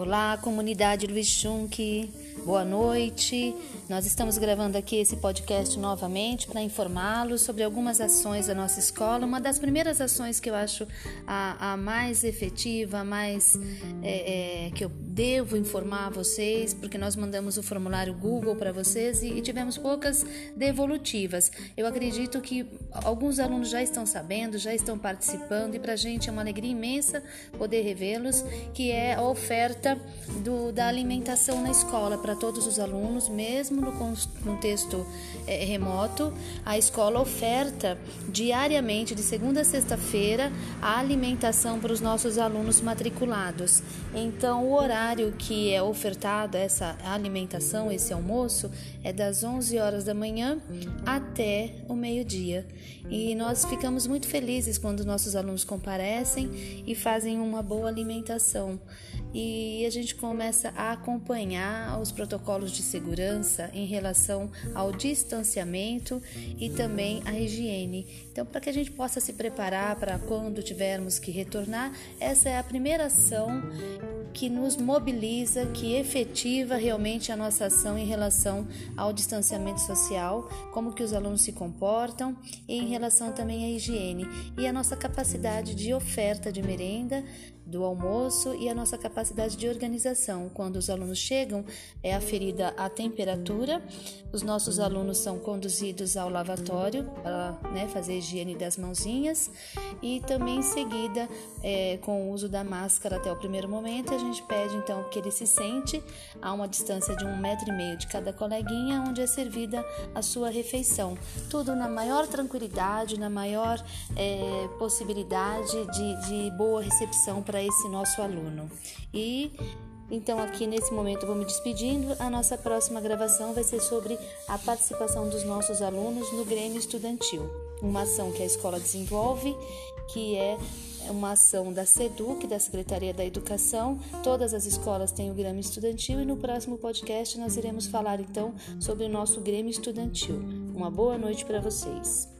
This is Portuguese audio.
Olá, comunidade Luiz Schunk, boa noite. Nós estamos gravando aqui esse podcast novamente para informá-los sobre algumas ações da nossa escola. Uma das primeiras ações que eu acho a, a mais efetiva, a mais é, é, que eu devo informar vocês, porque nós mandamos o formulário Google para vocês e, e tivemos poucas devolutivas. Eu acredito que alguns alunos já estão sabendo, já estão participando e para a gente é uma alegria imensa poder revê-los, que é a oferta do, da alimentação na escola para todos os alunos, mesmo no contexto é, remoto, a escola oferta diariamente, de segunda a sexta-feira, a alimentação para os nossos alunos matriculados. Então, o horário que é ofertado essa alimentação, esse almoço, é das 11 horas da manhã até o meio-dia. E nós ficamos muito felizes quando nossos alunos comparecem e fazem uma boa alimentação. E a gente começa a acompanhar os protocolos de segurança em relação ao distanciamento e também à higiene. Então, para que a gente possa se preparar para quando tivermos que retornar, essa é a primeira ação que nos mobiliza, que efetiva realmente a nossa ação em relação ao distanciamento social, como que os alunos se comportam e em relação também à higiene e a nossa capacidade de oferta de merenda, do almoço e a nossa capacidade de organização. Quando os alunos chegam, é aferida a temperatura, os nossos alunos são conduzidos ao lavatório para né, fazer a higiene das mãozinhas e também em seguida, é, com o uso da máscara até o primeiro momento, a gente pede então que ele se sente a uma distância de um metro e meio de cada coleguinha, onde é servida a sua refeição. Tudo na maior tranquilidade, na maior é, possibilidade de, de boa recepção para esse nosso aluno. E então, aqui nesse momento, vou me despedindo. A nossa próxima gravação vai ser sobre a participação dos nossos alunos no Grêmio Estudantil, uma ação que a escola desenvolve, que é uma ação da SEDUC, da Secretaria da Educação. Todas as escolas têm o Grêmio Estudantil e no próximo podcast nós iremos falar então sobre o nosso Grêmio Estudantil. Uma boa noite para vocês.